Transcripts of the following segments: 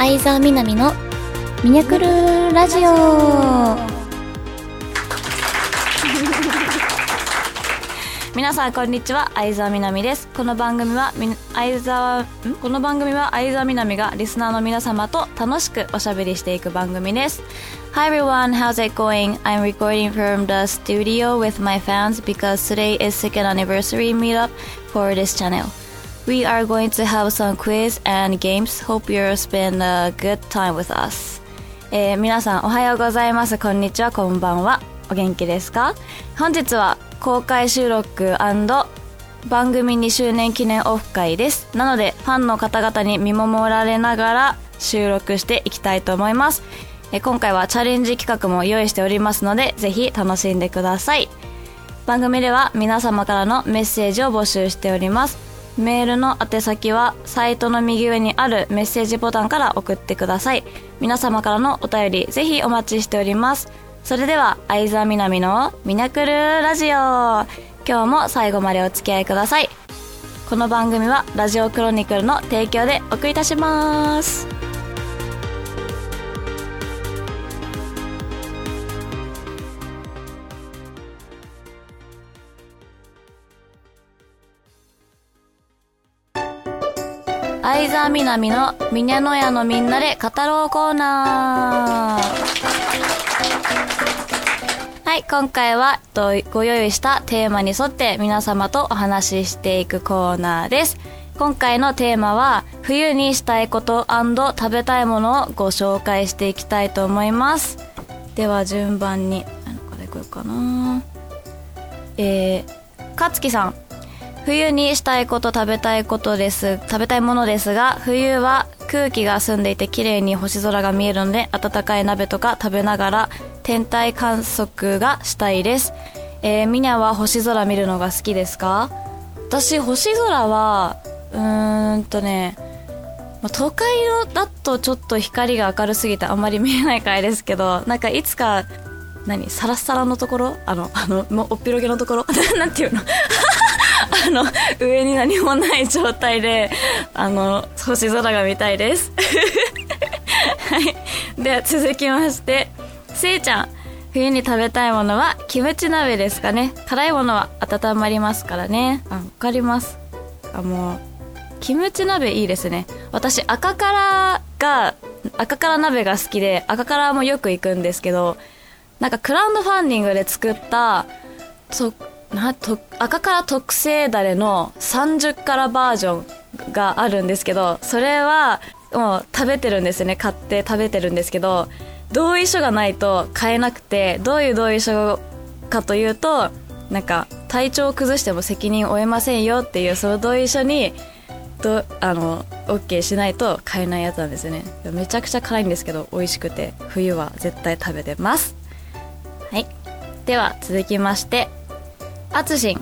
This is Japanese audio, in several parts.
相沢みなみのミニャクルラジオ皆さんこんにちは相沢みなみですこの番組はみ相沢んこの番組は相沢みなみがリスナーの皆様と楽しくおしゃべりしていく番組です Hi everyone, how's it going? I'm recording from the studio with my fans because today is second anniversary meetup for this channel. We are going to have some quiz and games. Hope you'll spend a good time with us. えー皆さんおはようございます。こんにちは、こんばんは。お元気ですか？本日は公開収録番組2周年記念オフ会です。なので、ファンの方々に見守られながら収録していきたいと思います。え今回はチャレンジ企画も用意しておりますので、ぜひ楽しんでください。番組では皆様からのメッセージを募集しておりますメールの宛先はサイトの右上にあるメッセージボタンから送ってください。皆様からのお便りぜひお待ちしております。それでは相沢みなみのミナクルラジオ。今日も最後までお付き合いください。この番組はラジオクロニクルの提供でお送りいたします。相沢みなみのミニャノヤのみんなで語ろうコーナーはい、今回はご用意したテーマに沿って皆様とお話ししていくコーナーです。今回のテーマは冬にしたいこと食べたいものをご紹介していきたいと思います。では順番に、何からいこうかなえー、かつきさん。冬にしたいこと食べたいことです。食べたいものですが冬は空気が澄んでいて綺麗に星空が見えるので温かい鍋とか食べながら天体観測がしたいです。えー、みにゃは星空見るのが好きですか？私星空はうーんとねまあ都会だとちょっと光が明るすぎてあんまり見えないからですけどなんかいつか何サラッサラのところ？あのあのもうおっぴろげのところ？なんていうの？あの上に何もない状態であの星空が見たいです。はい。では続きましてせいちゃん。冬に食べたいものはキムチ鍋ですかね。辛いものは温まりますからね。あわかります。あもうキムチ鍋いいですね。私赤辛が赤辛鍋が好きで赤辛もよく行くんですけどなんかクラウドファンディングで作ったそなと赤辛特製だれの30辛バージョンがあるんですけどそれはもう食べてるんですよね。買って食べてるんですけど同意書がないと買えなくてどういう同意書かというとなんか体調を崩しても責任を負えませんよっていうその同意書にとあの OK しないと買えないやつなんですよね。めちゃくちゃ辛いんですけど美味しくて。冬は絶対食べてます。はい。では続きまして。あつしん。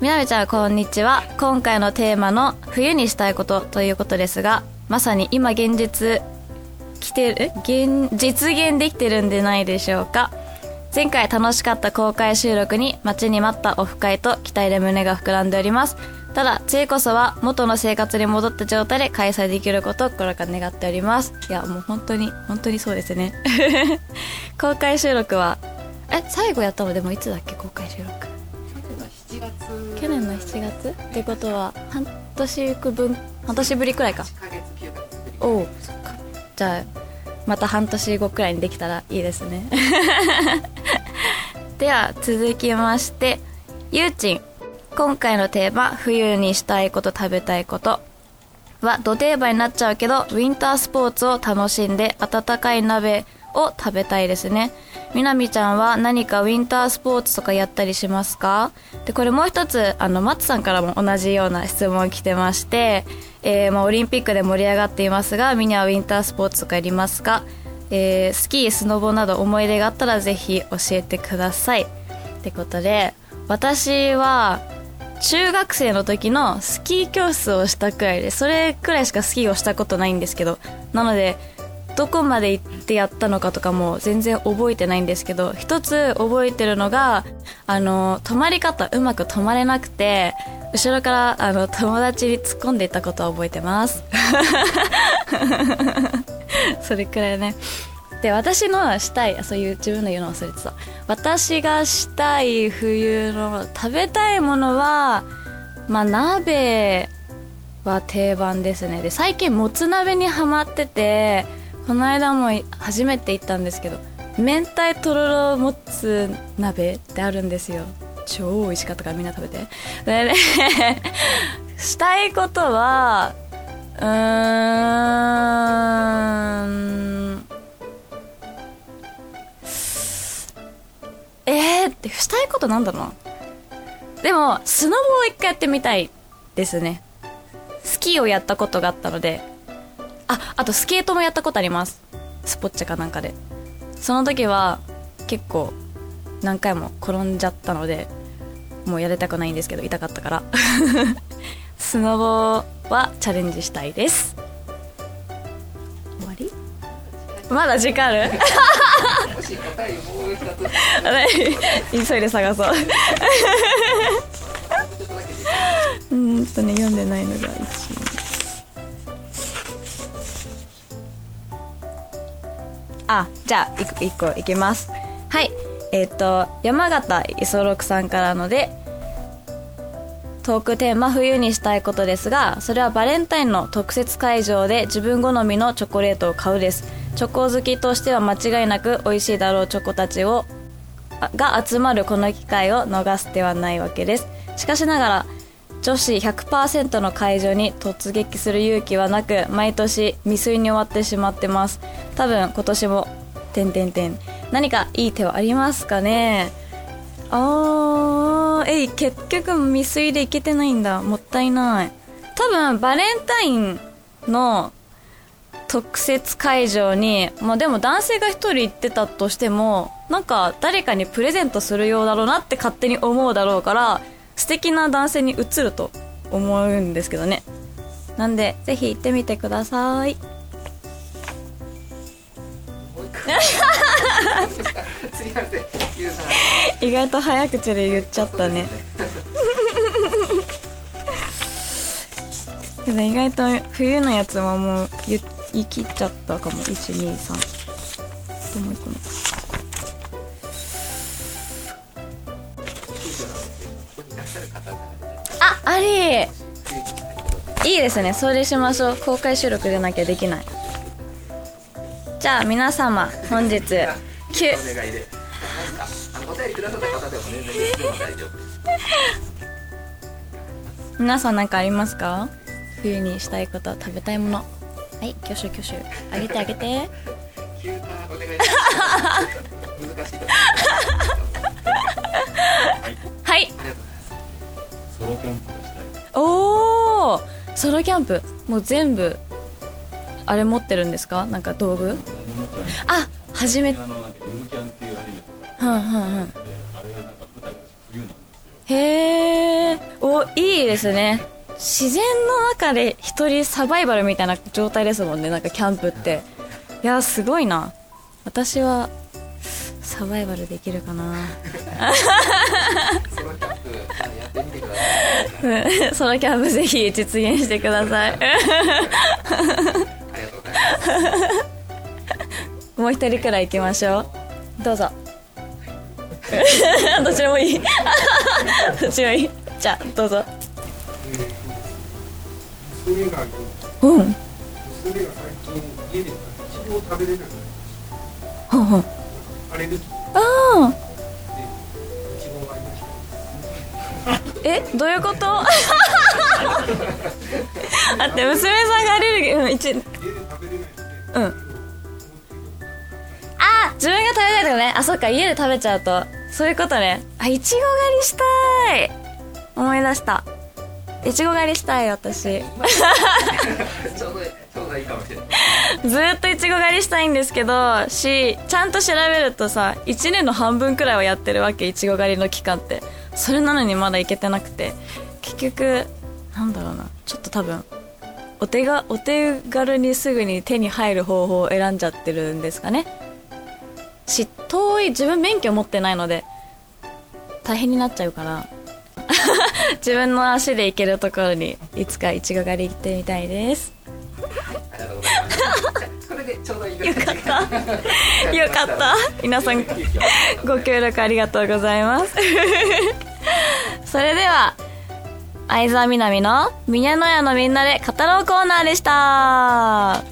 みなみちゃんこんにちは。今回のテーマの冬にしたいことということですがまさに今現実来てる現実現できてるんでないでしょうか。前回楽しかった公開収録に待ちに待ったオフ会と期待で胸が膨らんでおります。ただ次こそは元の生活に戻った状態で開催できることを心から願っております。いやもう本当に本当にそうですね。公開収録はえ最後やったのでもいつだっけ公開収録。去年の7月ってことは半年分半年ぶりくらいか。おおそっか。じゃあまた半年後くらいにできたらいいですね。では続きましてゆうちん。今回のテーマ冬にしたいこと食べたいこと。は土定番になっちゃうけどウィンタースポーツを楽しんで温かい鍋を食べたいですね。みなみちゃんは何かウィンタースポーツとかやったりしますか？でこれもう一つあの松さんからも同じような質問来てまして、えーまあ、オリンピックで盛り上がっていますがみんなはウィンタースポーツとかやりますか、えースキースノボなど思い出があったらぜひ教えてください。ってことで私は中学生の時のスキー教室をしたくらいでそれくらいしかスキーをしたことないんですけどなのでどこまで行ってやったのかとかも全然覚えてないんですけど一つ覚えてるのがあの止まり方うまく止まれなくて後ろからあの友達に突っ込んでいったことは覚えてます。それくらいね。で私のしたいそういう自分の言うの忘れてた。私がしたい冬の食べたいものはまあ鍋は定番ですね。で最近もつ鍋にハマっててこの間も初めて行ったんですけど明太とろろもつ鍋ってあるんですよ。超美味しかったからみんな食べて。でね したいことはうーん。えってしたいことなんだろう。でもスノボを一回やってみたいですね。スキーをやったことがあったので。ああとスケートもやったことあります。スポッチャかなんかで。その時は結構何回も転んじゃったのでもうやりたくないんですけど痛かったから。スノボはチャレンジしたいです。終わり？まだ時間ある？急いで探そう。うんとね読んでないのが1あじゃあ1個 ,1 個いきます。はい。えっ、ー、と山形磯六さんからのでトークテーマ冬にしたいことですがそれはバレンタインの特設会場で自分好みのチョコレートを買うです。チョコ好きとしては間違いなく美味しいだろうチョコたちをが集まるこの機会を逃す手はないわけです。しかしながら女子100%の会場に突撃する勇気はなく毎年未遂に終わってしまってます。多分今年も点点点何かいい手はありますかね？あーえい結局未遂でいけてないんだ。もったいない。多分バレンタインの特設会場に、まあ、でも男性が1人行ってたとしてもなんか誰かにプレゼントするようだろうなって勝手に思うだろうから素敵な男性に映ると思うんですけどね。なんでぜひ行ってみてください。意外と早口で言っちゃったね。けど意外と冬のやつはもう言い切っちゃったかも。123ともう一個。のあありいいですね。それしましょう。公開収録でなきゃできない。じゃあ皆様本日9皆さん何かありますか？冬にしたいこと食べたいもの。はい挙手挙手。あげてあげて。はい。ソロキャンプがしたいおおソロキャンプ。もう全部あれ持ってるんですか？なんか道具？あ初めてへえおいいですね。自然の中で一人サバイバルみたいな状態ですもんねなんかキャンプって。いやすごいな。私はサバイバルできるかな ってみてください。ソロキャンプぜひ実現してください。ありがとうございます。もう一人くらい行きましょう。どうぞ。どっちでもいい。どっちでもいい。じゃあどうぞ。娘がうん。娘が最近家でいちごを食べれなくなりましほんほん。たアレルギー。でいあえどういうこと？あって娘さんがアレルギーうん一うん。あ自分が食べたいとね。あそっか家で食べちゃうと。そういうことね。あいちご狩りしたい。思い出した。いちご狩りしたい私。ずちょうどちょうどいいかもしれない。ーっといちご狩りしたいんですけどしちゃんと調べるとさ1年の半分くらいはやってるわけいちご狩りの期間ってそれなのにまだ行けてなくて結局なんだろうなちょっと多分お手がお手軽にすぐに手に入る方法を選んじゃってるんですかねし遠い自分免許持ってないので大変になっちゃうから 自分の足で行けるところにいつかいちご狩り行ってみたいですとうございます。これでちょうどいいぐらい。よかった。よかった。皆さんご協力ありがとうございます。それでは相沢みなみの「みにゃのやのみんなで語ろうコーナー」でした。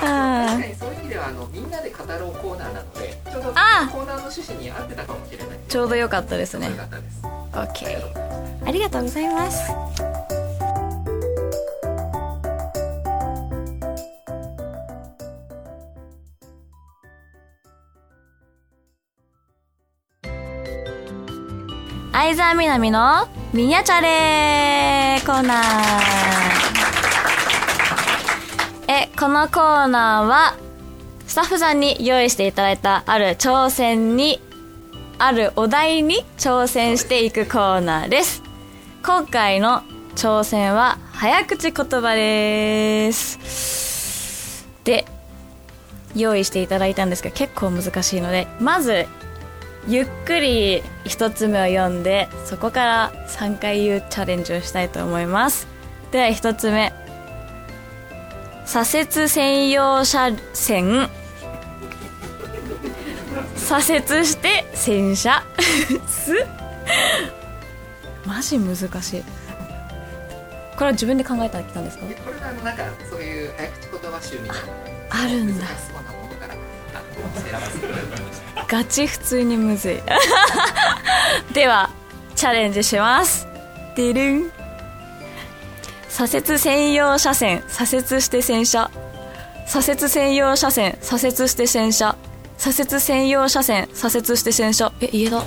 確かにそういう意味ではあのみんなで語ろうコーナーなのでちょうどコあー。ナーの趣旨に合ってたかもしれない。ちょうどよかったですね。ありがとうございます相沢みなみのミニャチャレコーナー。えこのコーナーはスタッフさんに用意していただいたある挑戦にあるお題に挑戦していくコーナーです。今回の挑戦は早口言葉です。で用意していただいたんですが結構難しいのでまずゆっくり一つ目を読んでそこから3回言うチャレンジをしたいと思います。では一つ目。左折専用車線。左折して洗車。す。マジ難しい。これは自分で考えてきたんですか？でこれはなんかそういう早口言葉集みたいな。あるんだガチ普通にむずい。ではチャレンジします。でるん左折専用車線左折して洗車。左折専用車線左折して洗車。左折専用車線左折して洗車。え家だ。もっ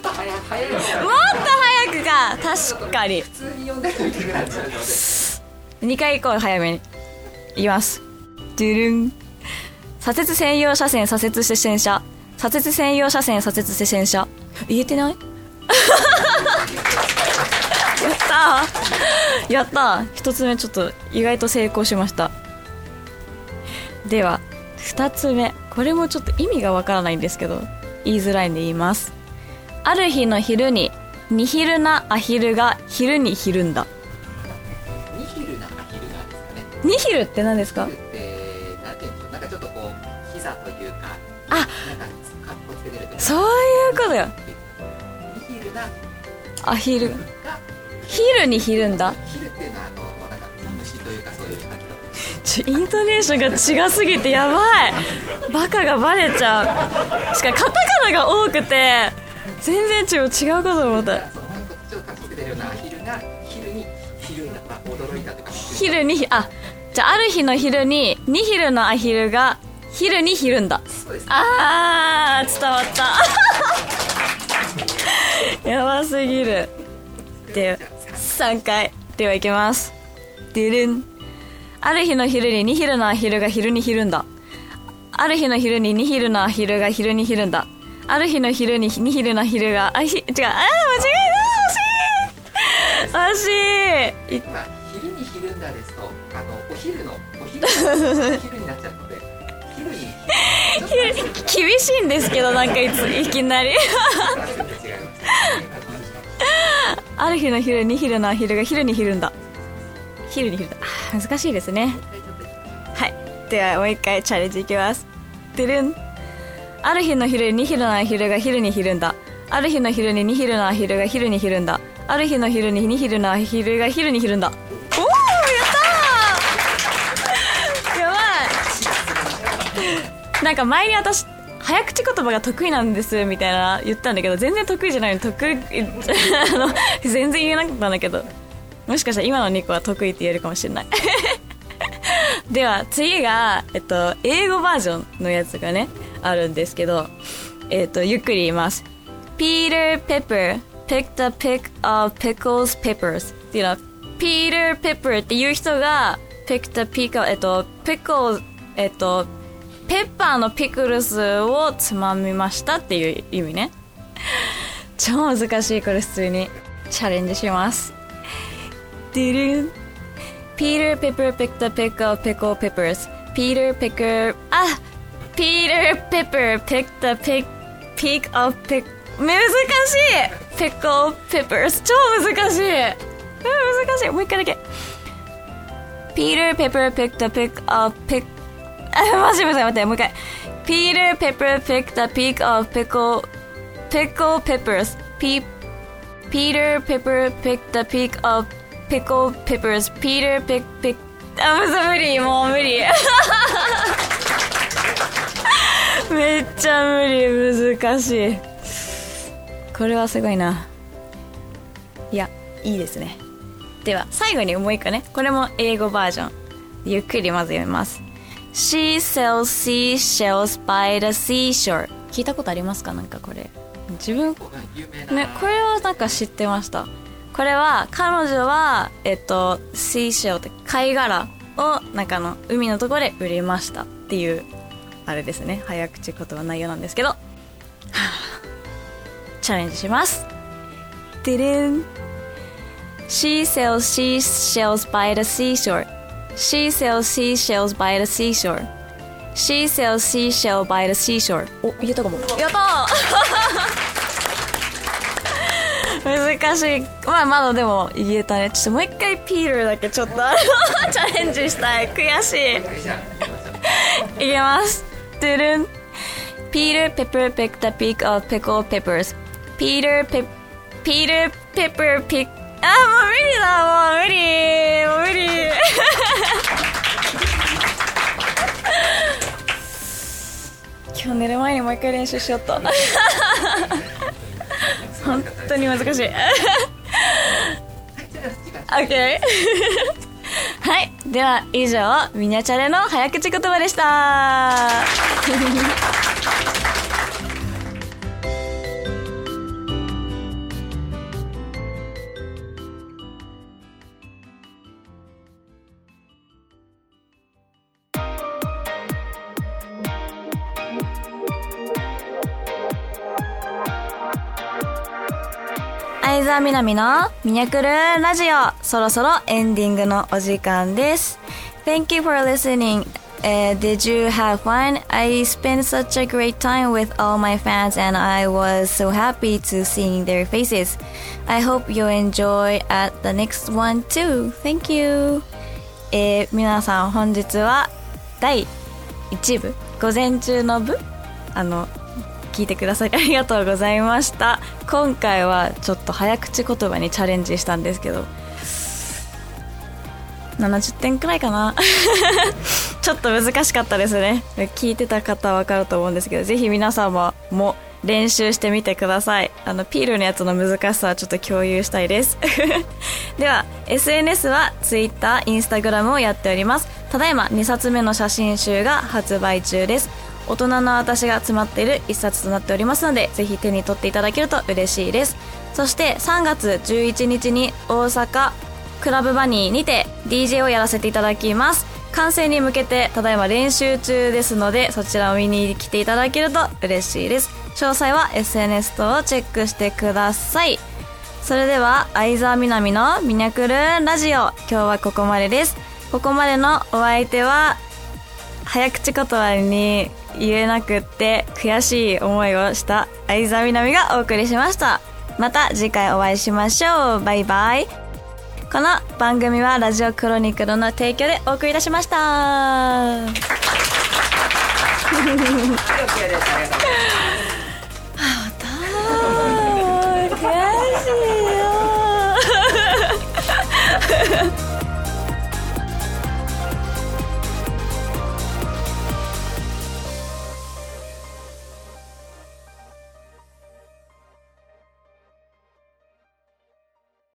と早くか。確かに。普通に読んでもいけなくなっちゃうので2回行こう早めにいます。ドゥルン。左折専用車線左折して洗車。左折専用車線左折して洗車。言えてない？やったやった一つ目ちょっと意外と成功しました。では二つ目。これもちょっと意味がわからないんですけど言いづらいんで言います。ある日の昼にニヒルなアヒルが昼にひるんだ。ニヒルって何ですか？ニヒルってなんていうんでしょうなんかちょっとこう膝というかあなんかかっこつけてるそういうことよ。ニヒルなアヒル。がヒルにひるんだ？ヒルっていうのはあのなんか虫というかそういう感じのちょイントネーションが違すぎてやばい。バカがバレちゃう。しかもカタカナが多くて全然違う違うこと思った。そうなんかちょっとかっこつけてるようなアヒルにった驚いたというかヒルにあじゃあある日の昼にニヒルのアヒルがヒルにひるんだ。あー伝わった。やばすぎる。で3回。ではいきます。でるん。ある日の昼にニヒルのアヒルが昼にひるんだ。ある日の昼にニヒルのアヒルが昼にひるんだ。ある日の昼にニヒルのアヒルがあひ違う。あー間違えた。惜しい。惜しい昼のお昼になっちゃうので昼にちょっと厳しいんですけどなんかいついきなり。ある日の昼に昼のアヒルが昼にひるんだ。昼にひるんだ難しいですね。はい。ではもう一回チャレンジいきます。てるん。ある日の昼に昼のアヒルが昼にひるんだ。ある日の昼にニヒルのアヒルが昼にひるんだ。ある日の昼にニヒルのアヒルが昼にひるんだおおやったーやばい なんか前に私早口言葉が得意なんですみたいな言ったんだけど全然得意じゃないの得意 あの全然言えなかったんだけど。もしかしたら今の2個は得意って言えるかもしれない。では次が、えっと、英語バージョンのやつがねあるんですけど、えっと、ゆっくり言います。Peter Pepper picked a pick of pickles peppers. っていうのは Peter Pepper っていう人が picked a pick of えっと pickles えっとペッパーのピクルスをつまみましたっていう意味ね。超難しいこれ普通にチャレンジします。ピーターピッパーピッタピッカーピッコーピッパーピーターピッカーあピーターピッパーピッタピッピークオフピック難しい!ピッコーピッパー超難しい!難しい。もう一回だけ。ピーターピッパーピッタピッカーピッあマジむずい待ってもう一回 Peter Pepper picked a pick of pickle pickle peppers Pe Peter Pepper picked a pick of pickle peppers Peter pick pick あむず無理もう無理めっちゃ無理難しいこれはすごいないやいいですねでは最後にもう一個ねこれも英語バージョンゆっくりまず読みます She sells seashells by the seashore. 聞いたことありますか？なんかこれ。自分ねこれはなんか知ってました。これは彼女はえっとシーシェルって貝殻をなんかあの海のところで売りましたっていうあれですね。早口言葉内容なんですけど。は あチャレンジします。でれん She sells seashells by the seashore She sells seashells by the seashore She sells seashell by the seashore お言えたかもやったー難しいまあまだでも言えたねちょっともう一回ピールだけちょっとあのチャレンジしたい悔しいじゃあ行きましょういきます。ドゥルン。Peter Pepper picked a pick of pickled peppers. Peter Pep Peter Pepper pick あもう無理だもう無理もう無理。今日寝る前にもう一回練習しよっと。本当に難しい。OK はいでは以上ミニャチャレの早口言葉でした。沢みなみのミニャクルラジオそろそろエンディングのお時間です Thank you for listening Uh, did you have fun? I spent such a great time with all my fans and I was so happy to seeing their faces. I hope you enjoy at the next one too. Thank you. えー、皆さん本日は第1部午前中の部あの 聞いてくださり ありがとうございました。今回はちょっと早口言葉にチャレンジしたんですけど70点くらいかな。ちょっと難しかったですね。聞いてた方は分かると思うんですけどぜひ皆様も練習してみてください。あのピールのやつの難しさはちょっと共有したいです。では SNS は Twitter、Instagram をやっております。ただいま2冊目の写真集が発売中です。大人の私が詰まっている一冊となっておりますのでぜひ手に取っていただけると嬉しいです。そして3月11日に大阪クラブバニーにて DJ をやらせていただきます。完成に向けてただいま練習中ですのでそちらを見に来ていただけると嬉しいです。詳細は SNS 等をチェックしてください。それでは相沢みなみのミニャクルラジオ今日はここまでです。ここまでのお相手は早口言葉に言えなくって悔しい思いをした相沢みなみがお送りしました。また次回お会いしましょう。バイバイ。この番組はラジオクロニクルの提供でお送りいたしました。